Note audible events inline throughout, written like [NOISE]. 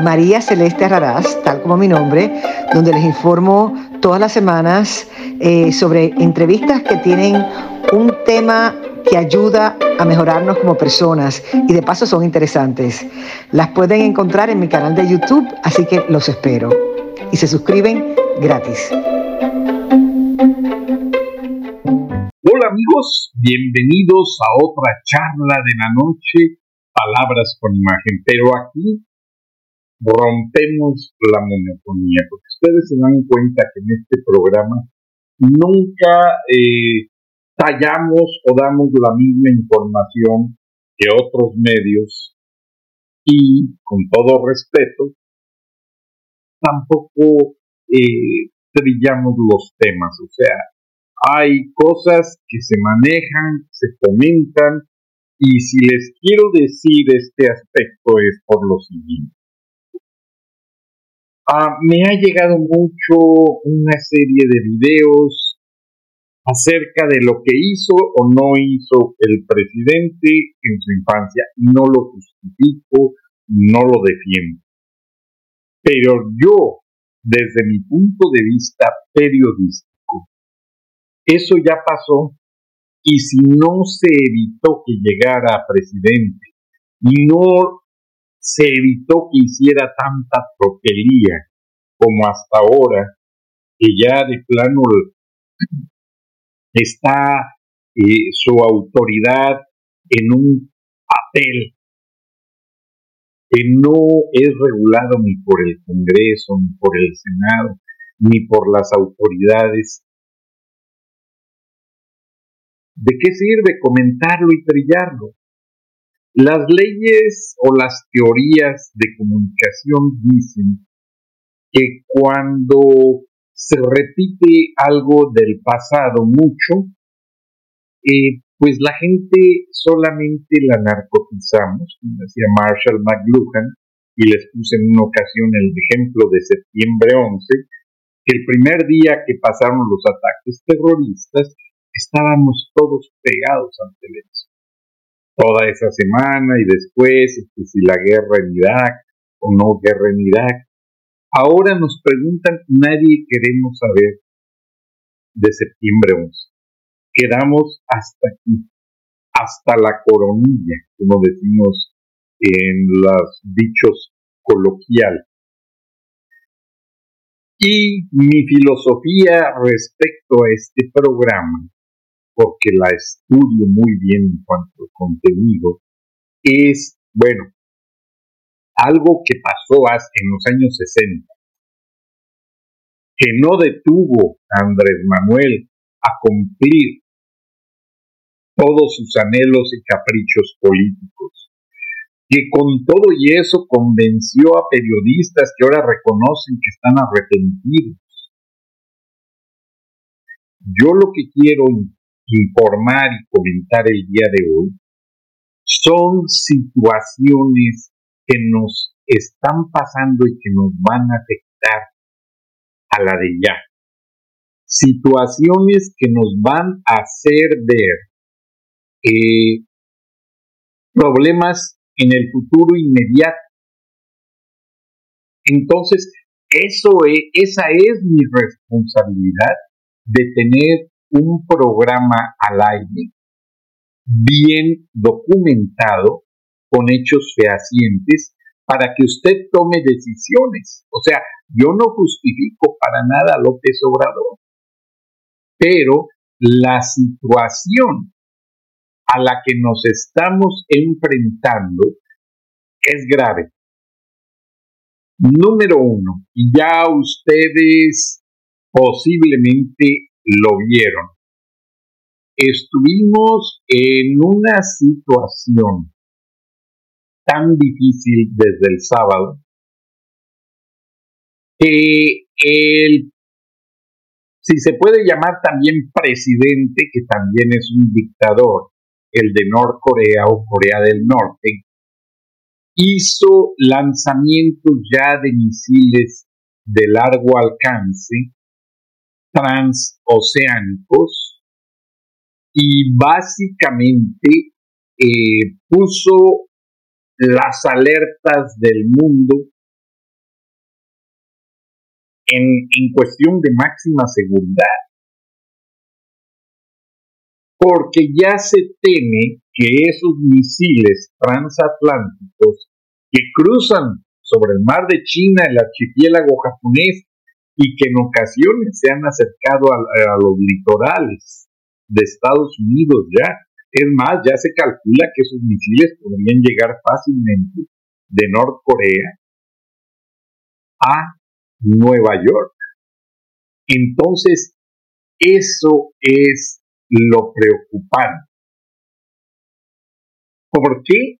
María Celeste Raraz, tal como mi nombre, donde les informo todas las semanas eh, sobre entrevistas que tienen un tema que ayuda a mejorarnos como personas y de paso son interesantes. Las pueden encontrar en mi canal de YouTube, así que los espero. Y se suscriben gratis. Hola amigos, bienvenidos a otra charla de la noche, palabras con imagen, pero aquí rompemos la monotonía, porque ustedes se dan cuenta que en este programa nunca eh, tallamos o damos la misma información que otros medios y con todo respeto tampoco eh, trillamos los temas, o sea, hay cosas que se manejan, se comentan y si les quiero decir este aspecto es por lo siguiente. Ah, me ha llegado mucho una serie de videos acerca de lo que hizo o no hizo el presidente en su infancia. No lo justifico, no lo defiendo. Pero yo, desde mi punto de vista periodístico, eso ya pasó y si no se evitó que llegara a presidente y no se evitó que hiciera tanta tropelía como hasta ahora, que ya de plano está eh, su autoridad en un papel que no es regulado ni por el Congreso, ni por el Senado, ni por las autoridades. ¿De qué sirve comentarlo y trillarlo? Las leyes o las teorías de comunicación dicen que cuando se repite algo del pasado mucho, eh, pues la gente solamente la narcotizamos, como decía Marshall McLuhan, y les puse en una ocasión el ejemplo de septiembre 11, que el primer día que pasaron los ataques terroristas, estábamos todos pegados al teléfono toda esa semana y después este, si la guerra en Irak o no guerra en Irak. Ahora nos preguntan, nadie queremos saber de septiembre 11. Quedamos hasta aquí, hasta la coronilla, como decimos en los dichos coloquiales. Y mi filosofía respecto a este programa porque la estudio muy bien en cuanto al contenido, es, bueno, algo que pasó en los años 60, que no detuvo a Andrés Manuel a cumplir todos sus anhelos y caprichos políticos, que con todo y eso convenció a periodistas que ahora reconocen que están arrepentidos. Yo lo que quiero informar y comentar el día de hoy son situaciones que nos están pasando y que nos van a afectar a la de ya. Situaciones que nos van a hacer ver eh, problemas en el futuro inmediato. Entonces, eso es, esa es mi responsabilidad de tener un programa al aire bien documentado con hechos fehacientes para que usted tome decisiones. O sea, yo no justifico para nada a López Obrador, pero la situación a la que nos estamos enfrentando es grave. Número uno, ya ustedes posiblemente lo vieron. Estuvimos en una situación tan difícil desde el sábado que el, si se puede llamar también presidente, que también es un dictador, el de Norcorea o Corea del Norte, hizo lanzamientos ya de misiles de largo alcance transoceánicos y básicamente eh, puso las alertas del mundo en, en cuestión de máxima seguridad. Porque ya se teme que esos misiles transatlánticos que cruzan sobre el mar de China, el archipiélago japonés, y que en ocasiones se han acercado a, los litorales de Estados Unidos ya. Es más, ya se calcula que esos misiles podrían llegar fácilmente de Norcorea a Nueva York. Entonces, eso es lo preocupante. ¿Por qué?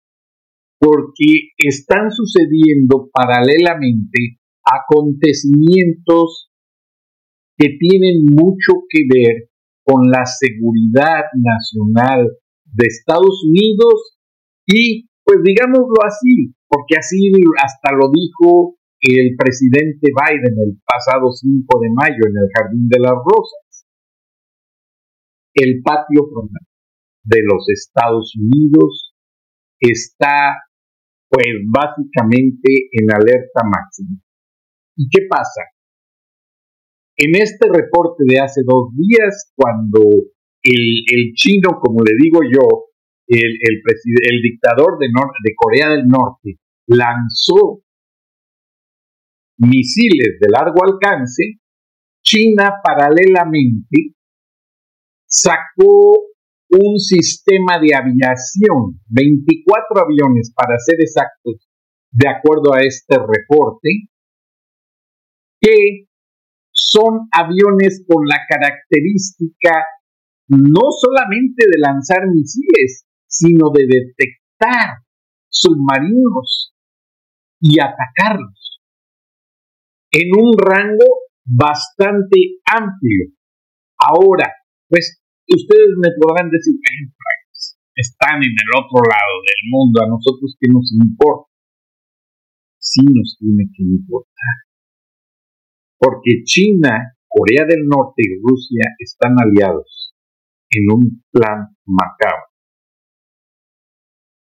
Porque están sucediendo paralelamente acontecimientos que tienen mucho que ver con la seguridad nacional de Estados Unidos y, pues digámoslo así, porque así hasta lo dijo el presidente Biden el pasado 5 de mayo en el Jardín de las Rosas. El patio frontal de los Estados Unidos está pues básicamente en alerta máxima. ¿Y qué pasa? En este reporte de hace dos días, cuando el, chino, como le digo yo, el, el, dictador de, de Corea del Norte, lanzó misiles de largo alcance, China paralelamente sacó un sistema de aviación, 24 aviones para ser exactos, de acuerdo a este reporte, que son aviones con la característica no solamente de lanzar misiles, sino de detectar submarinos y atacarlos en un rango bastante amplio. Ahora, pues ustedes me podrán decir, están en el otro lado del mundo, a nosotros qué nos importa. Sí nos tiene que importar. Porque China, Corea del Norte y Rusia están aliados en un plan macabro.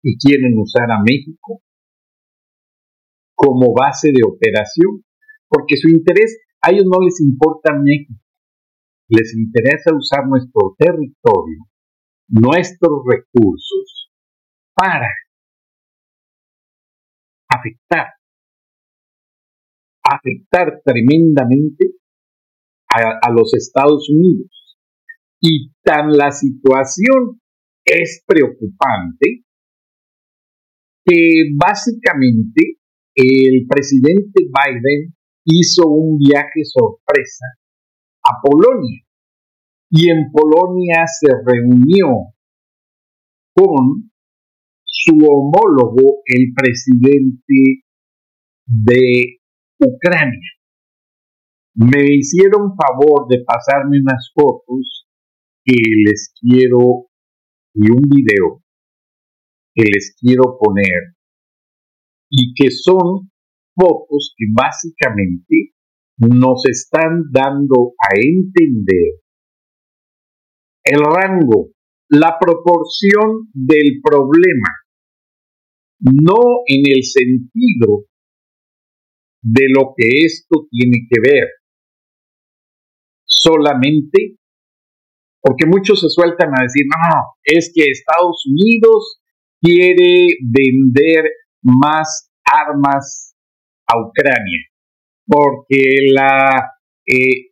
Y quieren usar a México como base de operación, porque su interés, a ellos no les importa México, les interesa usar nuestro territorio, nuestros recursos, para afectar, afectar tremendamente a, los Estados Unidos. Y tan la situación es preocupante que básicamente el presidente Biden hizo un viaje sorpresa a Polonia. Y en Polonia se reunió con su homólogo, el presidente de Ucrania. Me hicieron favor de pasarme unas fotos que les quiero y un video que les quiero poner y que son fotos que básicamente nos están dando a entender el rango, la proporción del problema, no en el sentido de lo que esto tiene que ver, solamente porque muchos se sueltan a decir, no, es que Estados Unidos quiere vender más armas a Ucrania porque la, eh,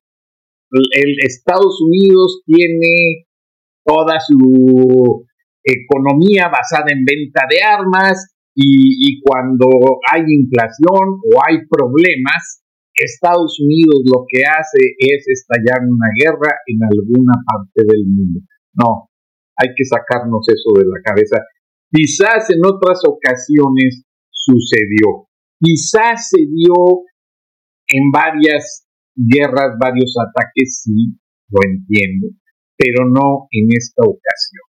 el Estados Unidos tiene toda su economía basada en venta de armas y, cuando hay inflación o hay problemas, Estados Unidos lo que hace es estallar una guerra en alguna parte del mundo. No, hay que sacarnos eso de la cabeza. Quizás en otras ocasiones sucedió, quizás se dio en varias guerras, varios ataques, sí, lo entiendo, pero no en esta ocasión.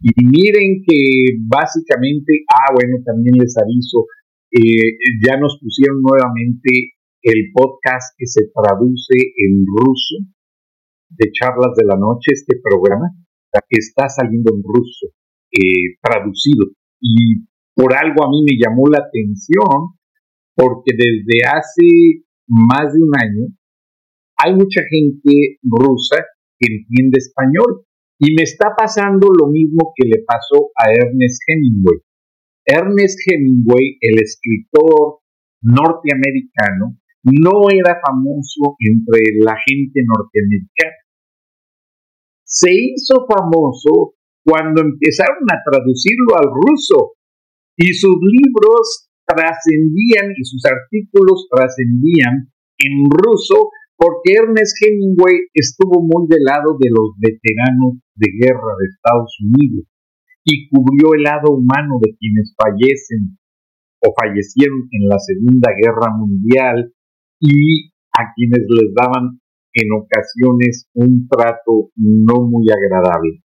Y miren que básicamente, ah, bueno, también les aviso, eh, ya nos pusieron nuevamente el podcast que se traduce en ruso de charlas de la noche, este programa, que está saliendo en ruso, eh, traducido. Y por algo a mí me llamó la atención, porque desde hace más de un año hay mucha gente rusa que entiende español. Y me está pasando lo mismo que le pasó a Ernest Hemingway. Ernest Hemingway, el escritor norteamericano, no era famoso entre la gente norteamericana. Se hizo famoso cuando empezaron a traducirlo al ruso y sus libros trascendían y sus artículos trascendían en ruso porque Ernest Hemingway estuvo muy del lado de los veteranos de guerra de Estados Unidos y cubrió el lado humano de quienes fallecen o fallecieron en la Segunda Guerra Mundial y a quienes les daban en ocasiones un trato no muy agradable.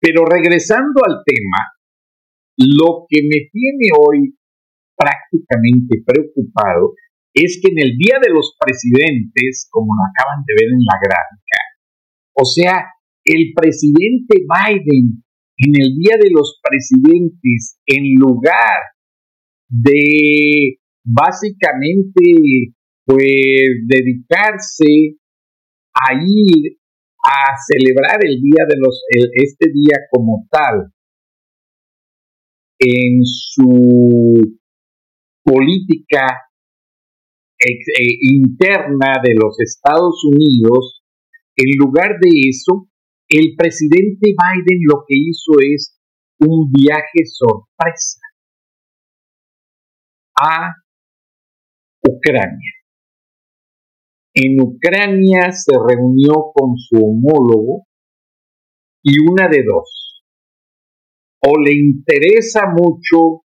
Pero regresando al tema, lo que me tiene hoy prácticamente preocupado es que en el Día de los Presidentes, como lo acaban de ver en la gráfica, o sea, el presidente Biden en el Día de los Presidentes, en lugar de básicamente pues dedicarse a ir a celebrar el día de los este día como tal en su política eh, interna de los Estados Unidos en lugar de eso el presidente Biden lo que hizo es un viaje sorpresa a Ucrania. En Ucrania se reunió con su homólogo y una de dos. O le interesa mucho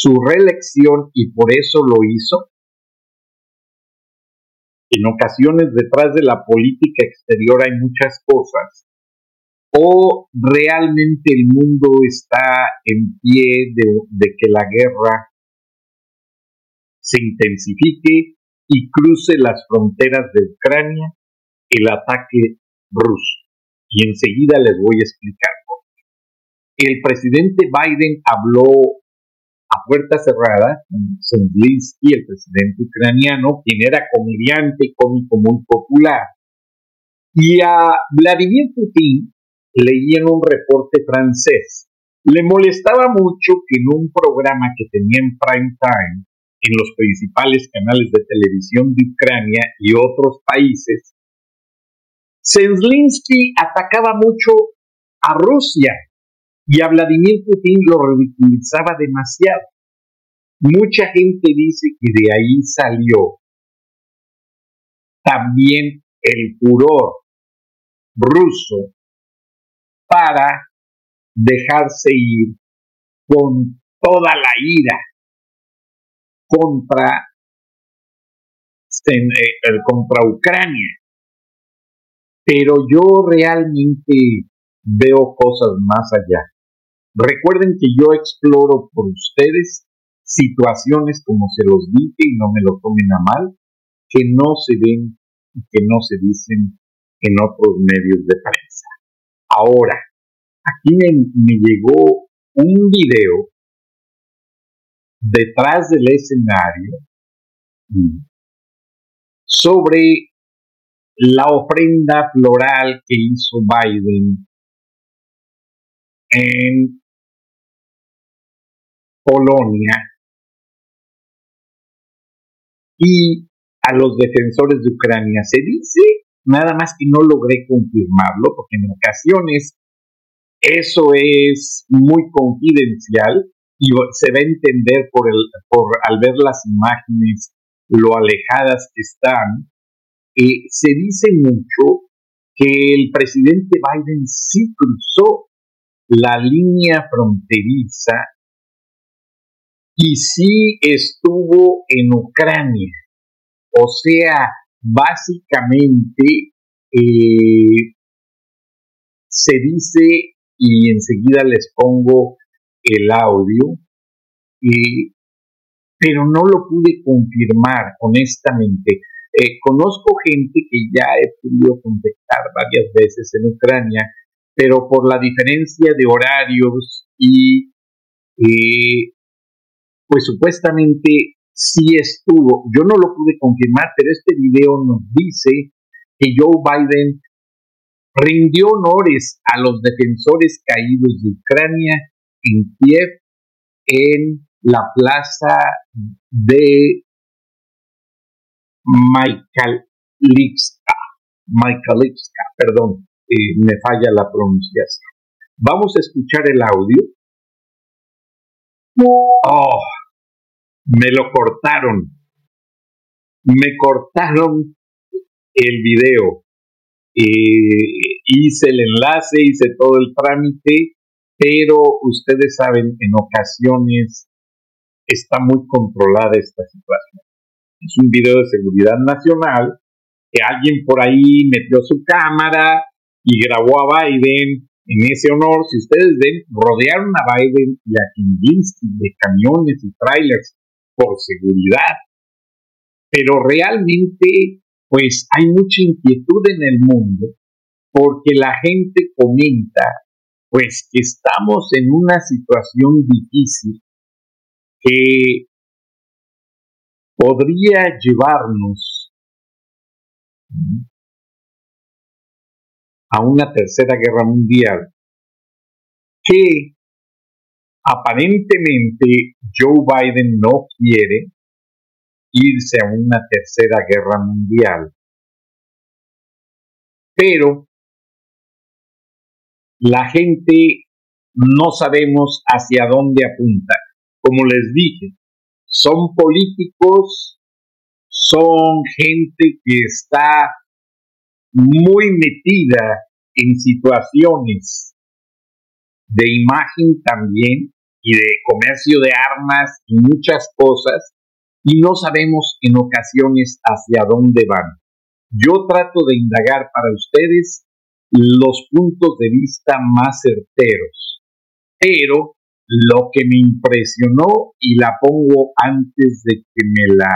su reelección y por eso lo hizo, en ocasiones detrás de la política exterior hay muchas cosas, o realmente el mundo está en pie de, que la guerra se intensifique y cruce las fronteras de Ucrania el ataque ruso. Y enseguida les voy a explicar. El presidente Biden habló puerta cerrada Zelensky, el presidente ucraniano, quien era comediante y cómico muy popular. Y a Vladimir Putin leían un reporte francés. Le molestaba mucho que en un programa que tenía en prime time, en los principales canales de televisión de Ucrania y otros países, Zelensky atacaba mucho a Rusia y a Vladimir Putin lo ridiculizaba demasiado. Mucha gente dice que de ahí salió también el furor ruso para dejarse ir con toda la ira contra, eh, contra Ucrania. Pero yo realmente veo cosas más allá. Recuerden que yo exploro por ustedes situaciones como se los dije y no me lo tomen a mal, que no se ven y que no se dicen en otros medios de prensa. Ahora, aquí me, me llegó un video detrás del escenario sobre la ofrenda floral que hizo Biden en Polonia y a los defensores de Ucrania. Se dice, nada más que no logré confirmarlo, porque en ocasiones eso es muy confidencial y se va a entender por, el, por al ver las imágenes lo alejadas que están. Eh, se dice mucho que el presidente Biden sí cruzó la línea fronteriza y sí estuvo en Ucrania. O sea, básicamente eh, se dice, y enseguida les pongo el audio, eh, pero no lo pude confirmar honestamente. Eh, conozco gente que ya he podido contactar varias veces en Ucrania, pero por la diferencia de horarios y eh, pues supuestamente sí estuvo. Yo no lo pude confirmar, pero este video nos dice que Joe Biden rindió honores a los defensores caídos de Ucrania en Kiev en la plaza de Michaelivska, Michaelivska, perdón, me falla la pronunciación. Vamos a escuchar el audio. Oh, me lo cortaron. Me cortaron el video. Eh, hice el enlace, hice todo el trámite, pero ustedes saben, en ocasiones está muy controlada esta situación. Es un video de seguridad nacional que alguien por ahí metió su cámara y grabó a Biden en ese honor. Si ustedes ven, rodearon a Biden y a Kinginsky de camiones y trailers por seguridad. Pero realmente, pues hay mucha inquietud en el mundo porque la gente comenta, pues que estamos en una situación difícil que podría llevarnos a una tercera guerra mundial que aparentemente Joe Biden no quiere irse a una tercera guerra mundial. Pero la gente no sabemos hacia dónde apunta. Como les dije, son políticos, son gente que está muy metida en situaciones de imagen también y de comercio de armas y muchas cosas y no sabemos en ocasiones hacia dónde van. Yo trato de indagar para ustedes los puntos de vista más certeros, pero lo que me impresionó y la pongo antes de que me la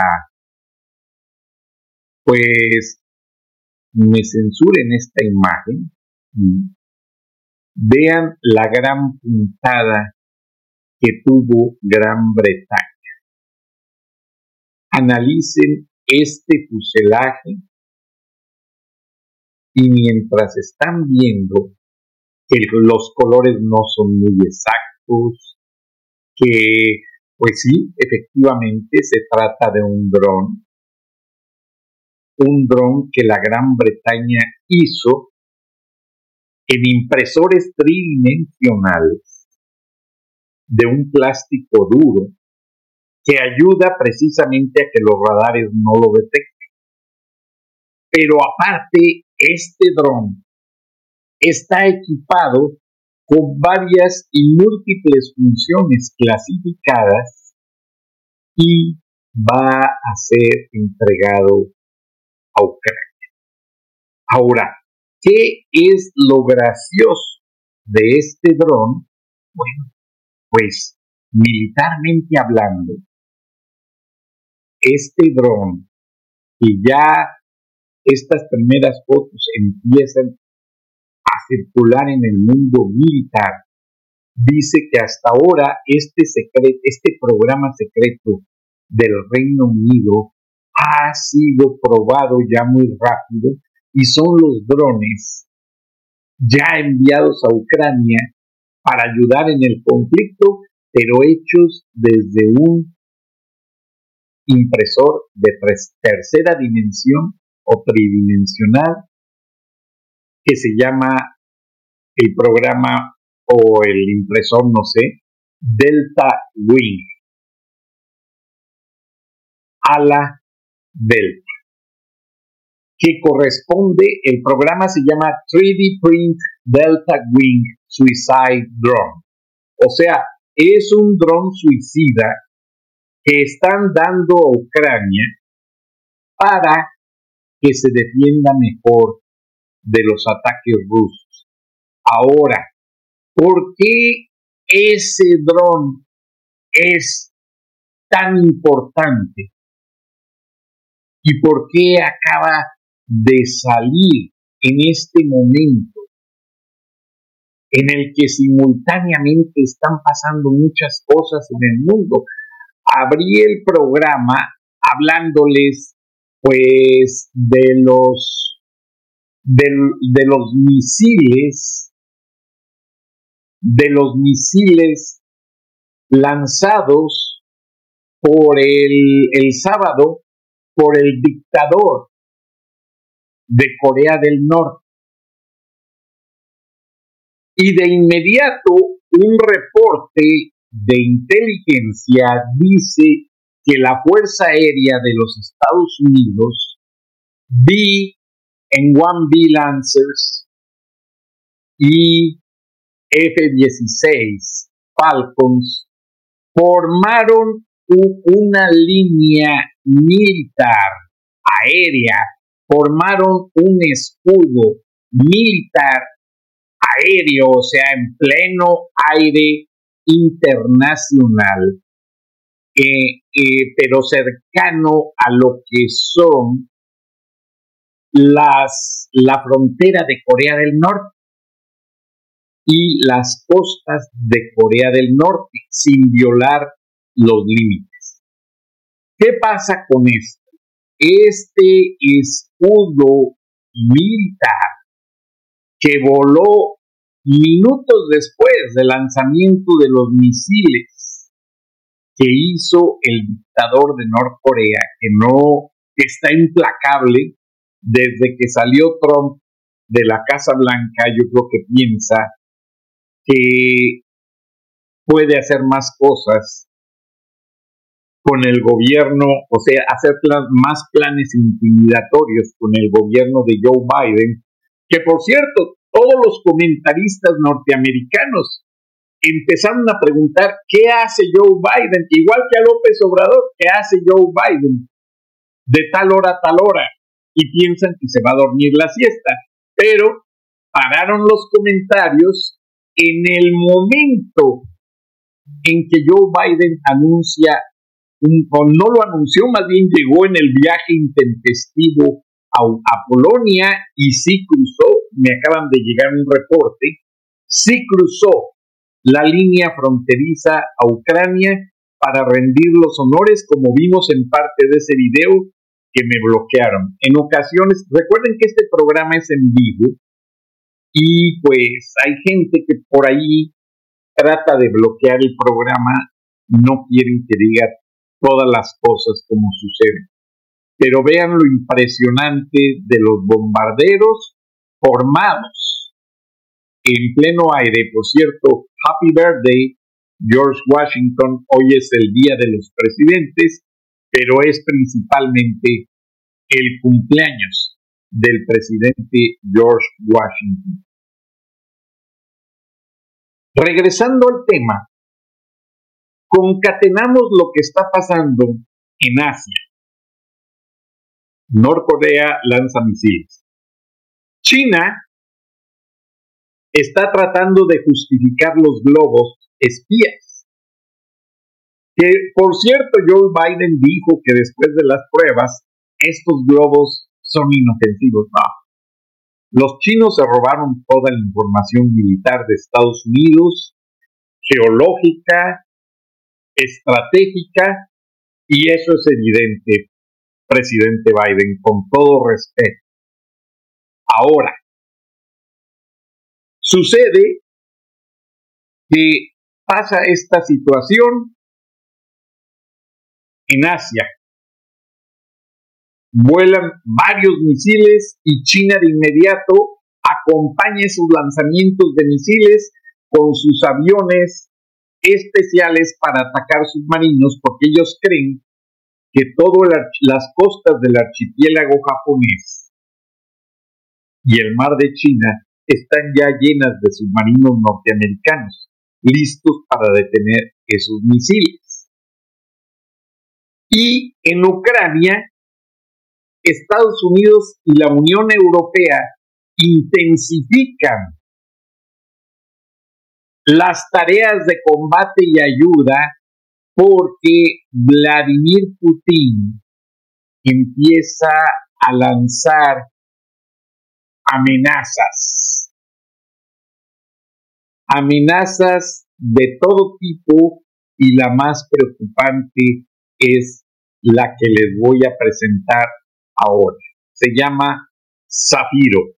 pues me censuren esta imagen vean la gran puntada que tuvo Gran Bretaña. Analicen este fuselaje y mientras están viendo que los colores no son muy exactos, que pues sí, efectivamente se trata de un dron, un dron que la Gran Bretaña hizo en impresores tridimensionales de un plástico duro que ayuda precisamente a que los radares no lo detecten. Pero aparte, este dron está equipado con varias y múltiples funciones clasificadas y va a ser entregado a Ucrania. Ahora, ¿qué es lo gracioso de este dron? Bueno, pues militarmente hablando, este dron y ya estas primeras fotos empiezan a circular en el mundo militar, dice que hasta ahora este, secreto, este programa secreto del Reino Unido ha sido probado ya muy rápido y son los drones ya enviados a Ucrania para ayudar en el conflicto, pero hechos desde un impresor de tercera dimensión o tridimensional que se llama el programa o el impresor, no sé, Delta Wing. Ala Delta. Que corresponde, el programa se llama 3D Print Delta Wing Suicide Drone. O sea, es un dron suicida que están dando a Ucrania para que se defienda mejor de los ataques rusos. Ahora, ¿por qué ese dron es tan importante? ¿Y por qué acaba de salir en este momento en el que simultáneamente están pasando muchas cosas en el mundo? Abrí el programa hablándoles pues de los de, de los misiles de los misiles lanzados por el, el sábado por el dictador de Corea del Norte. Y de inmediato un reporte de inteligencia dice que la Fuerza Aérea de los Estados Unidos, B en One B Lancers y F-16 Falcons formaron una línea militar aérea, formaron un escudo militar aéreo, o sea, en pleno aire internacional, eh, pero cercano a lo que son las, la frontera de Corea del Norte y las costas de Corea del Norte, sin violar los límites. ¿Qué pasa con esto? Este escudo militar que voló minutos después del lanzamiento de los misiles que hizo el dictador de Norcorea, que no que está implacable desde que salió Trump de la Casa Blanca, yo creo que piensa que puede hacer más cosas con el gobierno, o sea, hacer más planes intimidatorios con el gobierno de Joe Biden, que por cierto, todos los comentaristas norteamericanos empezaron a preguntar qué hace Joe Biden, igual que a López Obrador, qué hace Joe Biden de tal hora a tal hora, y piensan que se va a dormir la siesta, pero pararon los comentarios en el momento en que Joe Biden anuncia no lo anunció, más bien llegó en el viaje intempestivo a, Polonia y sí cruzó, me acaban de llegar un reporte, sí cruzó la línea fronteriza a Ucrania para rendir los honores, como vimos en parte de ese video que me bloquearon. En ocasiones, recuerden que este programa es en vivo y pues hay gente que por ahí trata de bloquear el programa, no quieren que diga todas las cosas como suceden. Pero vean lo impresionante de los bombarderos formados en pleno aire. Por cierto, Happy Birthday, George Washington. Hoy es el Día de los Presidentes, pero es principalmente el cumpleaños del presidente George Washington. Regresando al tema, concatenamos lo que está pasando en Asia. Norcorea lanza misiles. China está tratando de justificar los globos espías. Que, por cierto, Joe Biden dijo que después de las pruebas, estos globos son inofensivos. Los chinos se robaron toda la información militar de Estados Unidos, geológica, estratégica y eso es evidente, presidente Biden, con todo respeto. Ahora, sucede que pasa esta situación en Asia. Vuelan varios misiles y China de inmediato acompaña sus lanzamientos de misiles con sus aviones especiales para atacar submarinos porque ellos creen que todas las costas del archipiélago japonés y el mar de China están ya llenas de submarinos norteamericanos, listos para detener esos misiles. Y en Ucrania, Estados Unidos y la Unión Europea intensifican las tareas de combate y ayuda porque Vladimir Putin empieza a lanzar amenazas. Amenazas de todo tipo y la más preocupante es la que les voy a presentar ahora. Se llama Zafiro.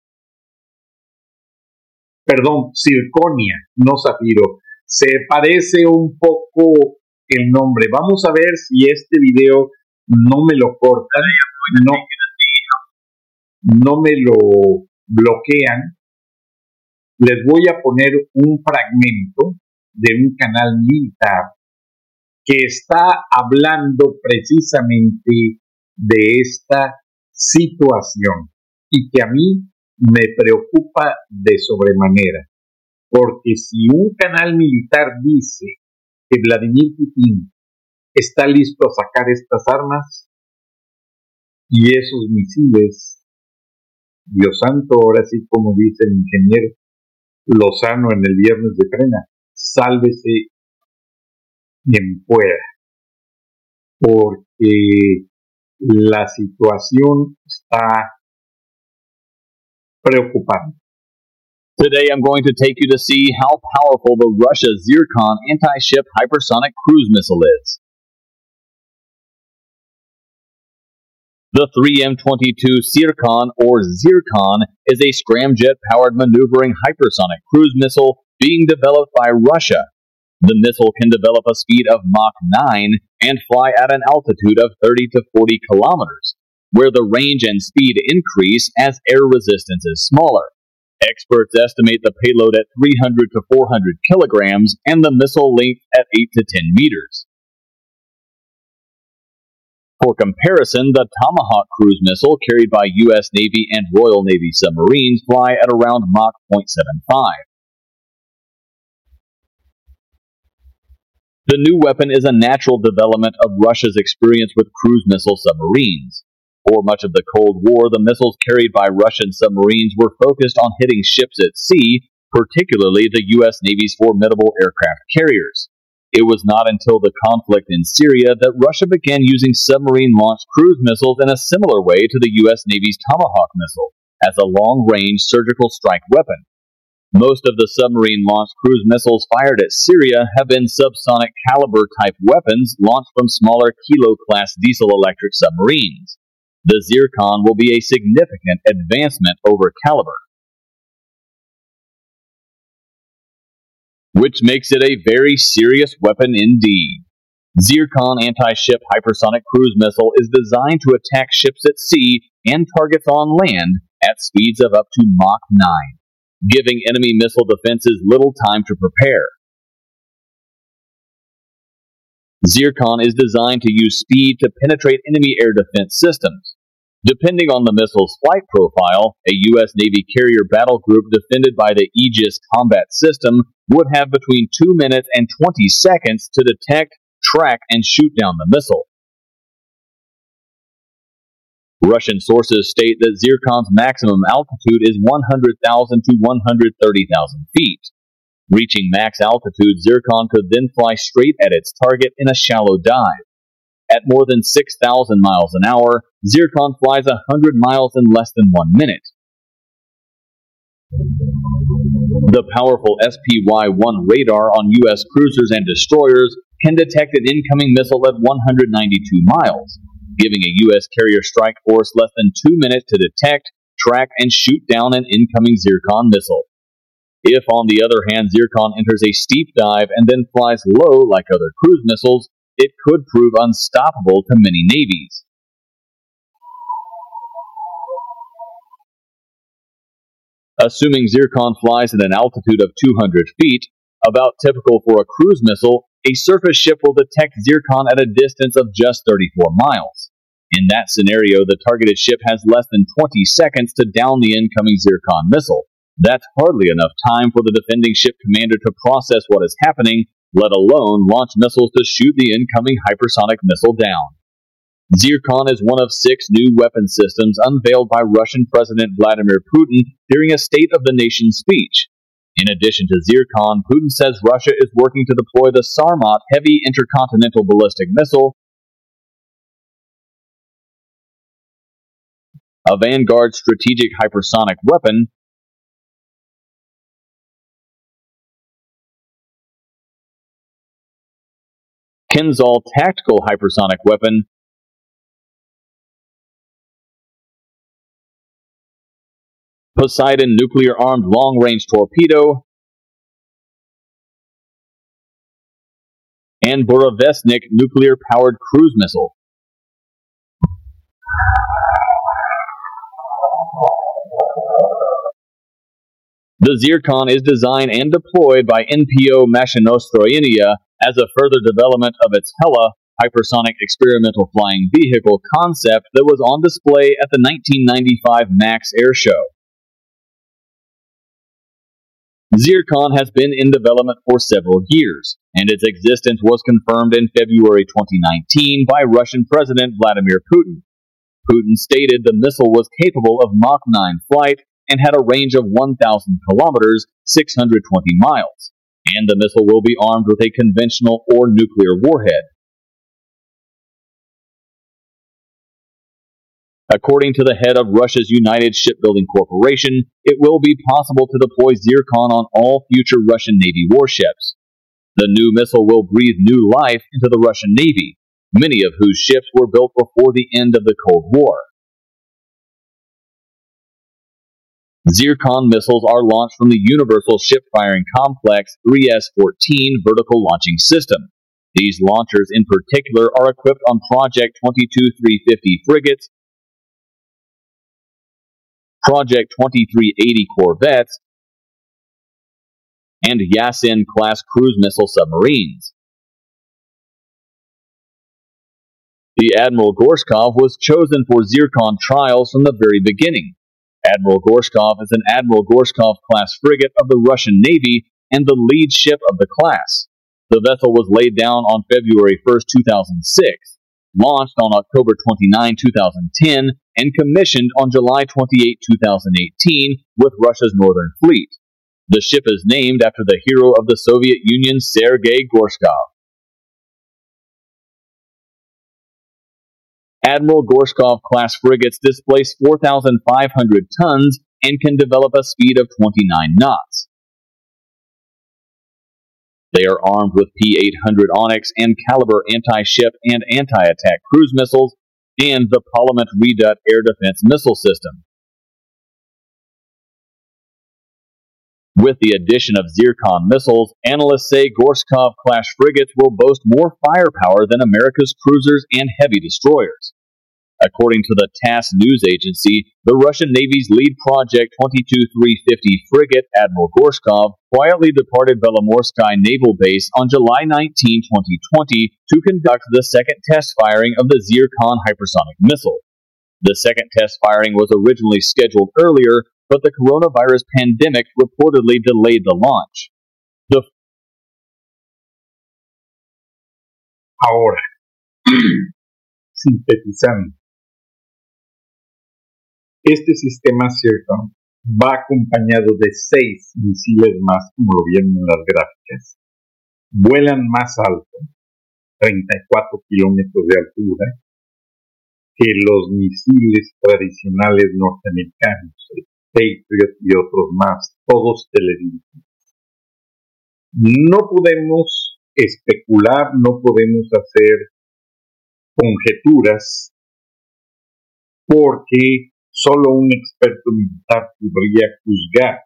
Perdón, Circonia, no Zafiro. Se parece un poco el nombre. Vamos a ver si este video no me lo cortan, no, no me lo bloquean. Les voy a poner un fragmento de un canal militar que está hablando precisamente de esta situación y que a mí me preocupa de sobremanera, porque si un canal militar dice que Vladimir Putin está listo a sacar estas armas y esos misiles. Dios santo, ahora sí, como dice el ingeniero Lozano en el viernes de frena, sálvese quien pueda, porque la situación está preocupante. Today I'm going to take you to see how powerful the Russia Zircon anti-ship hypersonic cruise missile is. The 3M22 Zircon or Zircon is a scramjet-powered maneuvering hypersonic cruise missile being developed by Russia. The missile can develop a speed of Mach 9 and fly at an altitude of 30 to 40 kilometers, where the range and speed increase as air resistance is smaller. Experts estimate the payload at 300 to 400 kilograms and the missile length at 8 to 10 meters. For comparison, the Tomahawk cruise missile carried by U.S. Navy and Royal Navy submarines fly at around Mach 0.75. The new weapon is a natural development of Russia's experience with cruise missile submarines. For much of the Cold War, the missiles carried by Russian submarines were focused on hitting ships at sea, particularly the U.S. Navy's formidable aircraft carriers. It was not until the conflict in Syria that Russia began using submarine launched cruise missiles in a similar way to the U.S. Navy's Tomahawk missile, as a long range surgical strike weapon. Most of the submarine launched cruise missiles fired at Syria have been subsonic caliber type weapons launched from smaller Kilo class diesel electric submarines the Zircon will be a significant advancement over Caliber, which makes it a very serious weapon indeed. Zircon anti-ship hypersonic cruise missile is designed to attack ships at sea and targets on land at speeds of up to Mach 9, giving enemy missile defenses little time to prepare. Zircon is designed to use speed to penetrate enemy air defense systems. Depending on the missile's flight profile, a U.S. Navy carrier battle group defended by the Aegis combat system would have between 2 minutes and 20 seconds to detect, track, and shoot down the missile. Russian sources state that Zircon's maximum altitude is 100,000 to 130,000 feet. Reaching max altitude, Zircon could then fly straight at its target in a shallow dive. At more than 6,000 miles an hour, Zircon flies 100 miles in less than one minute. The powerful SPY-1 radar on U.S. cruisers and destroyers can detect an incoming missile at 192 miles, giving a U.S. carrier strike force less than two minutes to detect, track, and shoot down an incoming Zircon missile. If, on the other hand, Zircon enters a steep dive and then flies low like other cruise missiles, it could prove unstoppable to many navies. Assuming Zircon flies at an altitude of 200 feet, about typical for a cruise missile, a surface ship will detect Zircon at a distance of just 34 miles. In that scenario, the targeted ship has less than 20 seconds to down the incoming Zircon missile. That's hardly enough time for the defending ship commander to process what is happening let alone launch missiles to shoot the incoming hypersonic missile down. Zircon is one of six new weapon systems unveiled by Russian President Vladimir Putin during a State of the Nation speech. In addition to Zircon, Putin says Russia is working to deploy the Sarmat heavy intercontinental ballistic missile, a Vanguard strategic hypersonic weapon, Kinzhal tactical hypersonic weapon, Poseidon nuclear armed long range torpedo, and Borovesnik nuclear powered cruise missile. The Zircon is designed and deployed by NPO Mashinostroyenia as a further development of its Hella hypersonic experimental flying vehicle concept that was on display at the 1995 MAX Air Show. Zircon has been in development for several years, and its existence was confirmed in February 2019 by Russian President Vladimir Putin. Putin stated the missile was capable of Mach 9 flight and had a range of 1,000 kilometers, 620 miles, and the missile will be armed with a conventional or nuclear warhead. According to the head of Russia's United Shipbuilding Corporation, it will be possible to deploy Zircon on all future Russian Navy warships. The new missile will breathe new life into the Russian Navy, many of whose ships were built before the end of the Cold War. Zircon missiles are launched from the Universal Ship Firing Complex 3S-14 vertical launching system. These launchers in particular are equipped on Project 22-350 frigates, Project 2380 corvettes, and Yasin-class cruise missile submarines. The Admiral Gorshkov was chosen for Zircon trials from the very beginning. Admiral Gorshkov is an Admiral Gorshkov class frigate of the Russian Navy and the lead ship of the class. The vessel was laid down on February 1, 2006, launched on October 29, 2010, and commissioned on July 28, 2018, with Russia's Northern Fleet. The ship is named after the hero of the Soviet Union, Sergei Gorshkov. Admiral Gorshkov class frigates displace 4,500 tons and can develop a speed of 29 knots. They are armed with P 800 Onyx and Caliber anti ship and anti attack cruise missiles and the Parliament Redut air defense missile system. With the addition of Zircon missiles, analysts say Gorshkov class frigates will boast more firepower than America's cruisers and heavy destroyers. According to the TASS news agency, the Russian Navy's lead Project 22-350 frigate, Admiral Gorshkov, quietly departed Belomorsky Naval Base on July 19, 2020, to conduct the second test firing of the Zircon hypersonic missile. The second test firing was originally scheduled earlier, but the coronavirus pandemic reportedly delayed the launch. The Ahora, [CLEARS THROAT] sintetizando, Este sistema Zircon va acompañado de seis misiles más, como lo vieron en las gráficas. Vuelan más alto, 34 kilómetros de altura, que los misiles tradicionales norteamericanos, el Patriot y otros más, todos televisivos. No podemos especular, no podemos hacer conjeturas, porque Solo un experto militar podría juzgar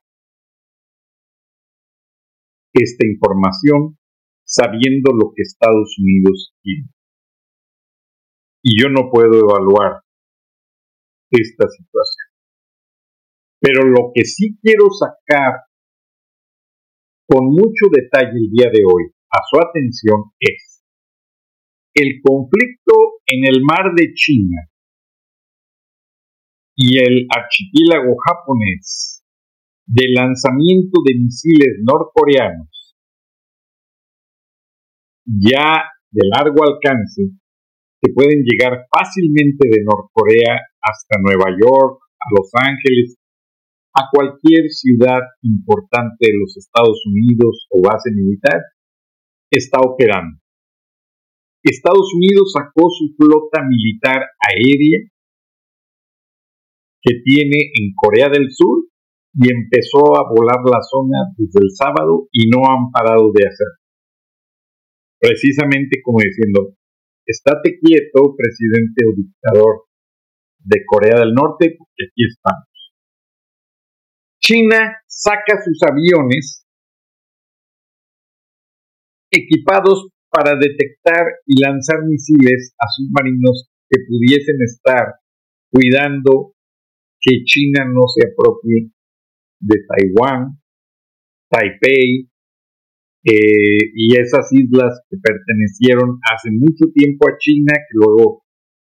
esta información sabiendo lo que Estados Unidos quiere. Y yo no puedo evaluar esta situación. Pero lo que sí quiero sacar con mucho detalle el día de hoy a su atención es el conflicto en el mar de China y el archipiélago japonés de lanzamiento de misiles norcoreanos ya de largo alcance que pueden llegar fácilmente de Norcorea hasta Nueva York, a Los Ángeles, a cualquier ciudad importante de los Estados Unidos o base militar, está operando. Estados Unidos sacó su flota militar aérea que tiene en Corea del Sur y empezó a volar la zona desde el sábado y no han parado de hacerlo. Precisamente como diciendo, estate quieto, presidente o dictador de Corea del Norte, porque aquí estamos. China saca sus aviones equipados para detectar y lanzar misiles a submarinos que pudiesen estar cuidando que China no se apropie de Taiwán, Taipei eh, y esas islas que pertenecieron hace mucho tiempo a China, que luego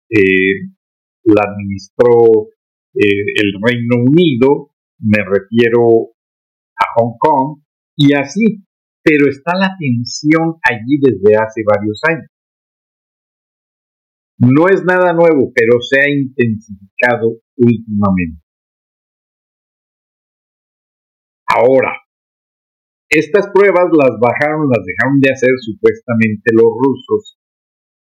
eh, la administró eh, el Reino Unido, me refiero a Hong Kong, y así, pero está la tensión allí desde hace varios años. No es nada nuevo, pero se ha intensificado últimamente. Ahora, estas pruebas las bajaron, las dejaron de hacer supuestamente los rusos,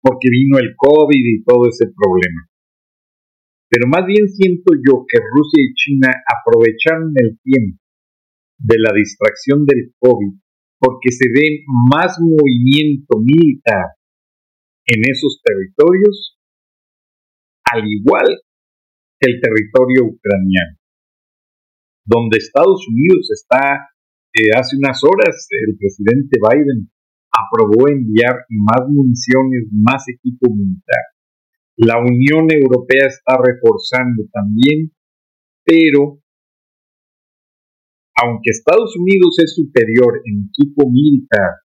porque vino el COVID y todo ese problema. Pero más bien siento yo que Rusia y China aprovecharon el tiempo de la distracción del COVID porque se ve más movimiento militar en esos territorios, al igual que el territorio ucraniano, donde Estados Unidos está, eh, hace unas horas el presidente Biden aprobó enviar más municiones, más equipo militar. La Unión Europea está reforzando también, pero aunque Estados Unidos es superior en equipo militar,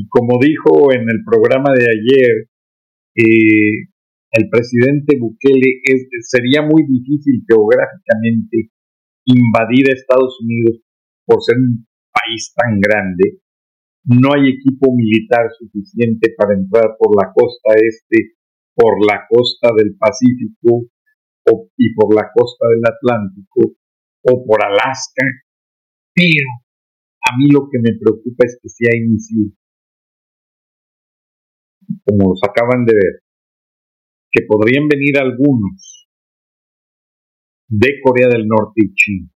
y como dijo en el programa de ayer eh, el presidente Bukele, sería muy difícil geográficamente invadir a Estados Unidos por ser un país tan grande. No hay equipo militar suficiente para entrar por la costa este, por la costa del Pacífico y por la costa del Atlántico o por Alaska. Pero a mí lo que me preocupa es que hay misiles como los acaban de ver, que podrían venir algunos de Corea del Norte y China.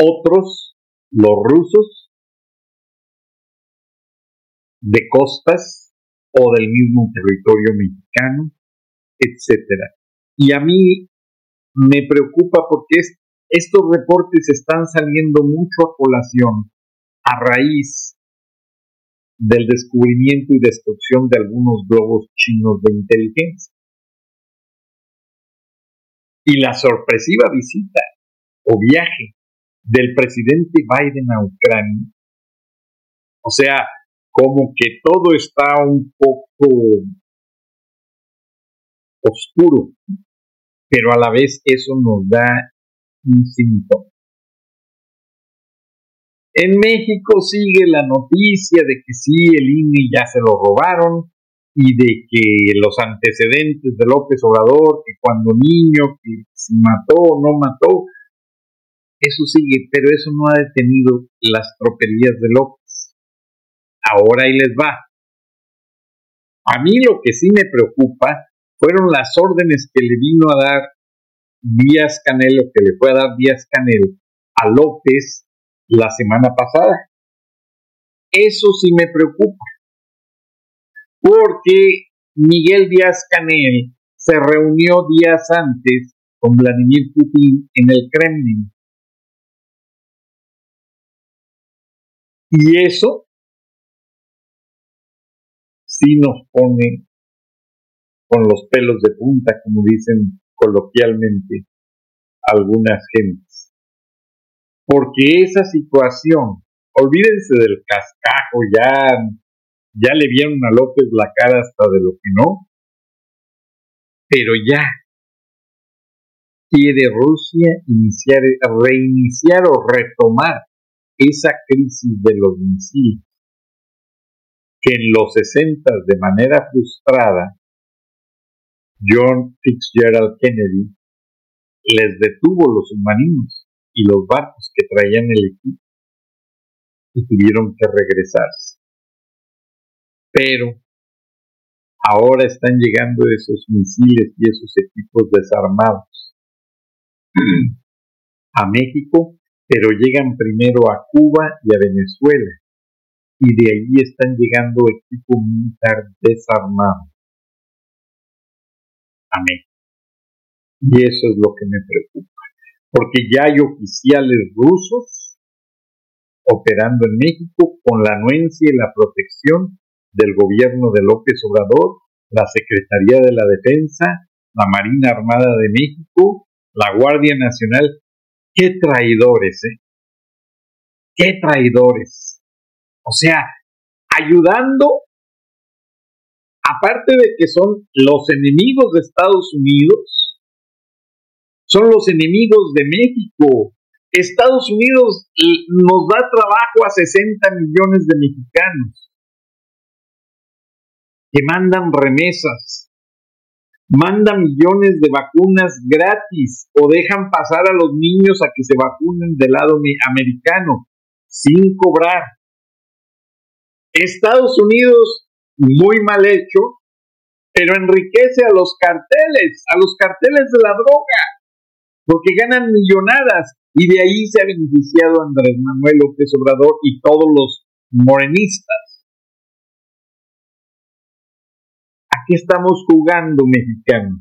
Otros, los rusos, de costas o del mismo territorio mexicano, etcétera. Y a mí me preocupa porque estos reportes están saliendo mucho a colación a raíz del descubrimiento y destrucción de algunos globos chinos de inteligencia. Y la sorpresiva visita o viaje del presidente Biden a Ucrania, o sea, como que todo está un poco oscuro, pero a la vez eso nos da un síntoma en México sigue la noticia de que sí, el INE ya se lo robaron y de que los antecedentes de López Obrador, que cuando niño, que si mató o no mató, eso sigue, pero eso no ha detenido las tropelías de López. Ahora ahí les va. A mí lo que sí me preocupa fueron las órdenes que le vino a dar Díaz Canel, o que le fue a dar Díaz Canel a López la semana pasada. Eso sí me preocupa, porque Miguel Díaz Canel se reunió días antes con Vladimir Putin en el Kremlin. Y eso sí nos pone con los pelos de punta, como dicen coloquialmente algunas gentes porque esa situación, olvídense del cascajo, ya, ya le vieron a López la cara hasta de lo que no, pero ya. Quiere Rusia iniciar, reiniciar o retomar esa crisis de los misiles que en los 60 de manera frustrada John Fitzgerald Kennedy les detuvo los submarinos y los barcos que traían el equipo y tuvieron que regresarse. Pero ahora están llegando esos misiles y esos equipos desarmados [CLEARS THROAT] a México, pero llegan primero a Cuba y a Venezuela, y de allí están llegando equipo militar desarmado a México. Y eso es lo que me preocupa, porque ya hay oficiales rusos operando en México con la anuencia y la protección del gobierno de López Obrador, la Secretaría de la Defensa, la Marina Armada de México, la Guardia Nacional. ¡Qué traidores, eh! ¡Qué traidores! O sea, ayudando, aparte de que son los enemigos de Estados Unidos, son los enemigos de México. Estados Unidos nos da trabajo a 60 millones de mexicanos que mandan remesas, mandan millones de vacunas gratis o dejan pasar a los niños a que se vacunen del lado americano sin cobrar. Estados Unidos, muy mal hecho, pero enriquece a los carteles, a los carteles de la droga, porque ganan millonadas y de ahí se ha beneficiado Andrés Manuel López Obrador y todos los morenistas. qué estamos jugando, mexicanos?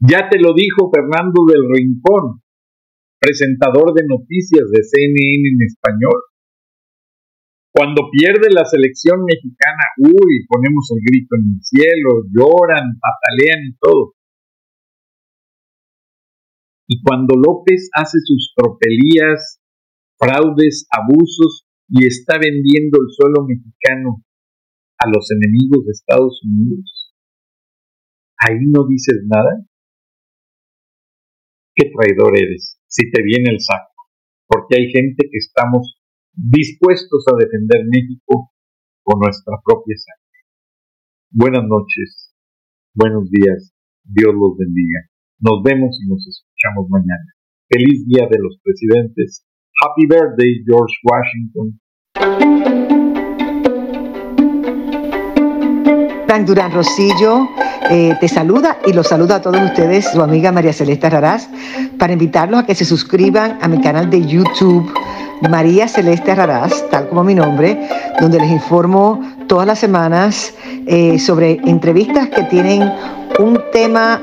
Ya te lo dijo Fernando del Rincón, presentador de noticias de CNN en español. Cuando pierde la selección mexicana, uy, ponemos el grito en el cielo, lloran, patalean y todo. Y cuando López hace sus tropelías, fraudes, abusos y está vendiendo el suelo mexicano a los enemigos de Estados Unidos, ahí no dices nada. Qué traidor eres si te viene el saco, porque hay gente que estamos dispuestos a defender México con nuestra propia sangre. Buenas noches, buenos días, Dios los bendiga. Nos vemos y nos escuchamos mañana. Feliz Día de los Presidentes. Happy Birthday, George Washington. Durán Rosillo eh, te saluda y los saluda a todos ustedes, su amiga María Celeste Raraz, para invitarlos a que se suscriban a mi canal de YouTube. María Celeste Raraz, tal como mi nombre, donde les informo todas las semanas eh, sobre entrevistas que tienen un tema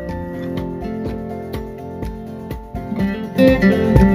Thank you.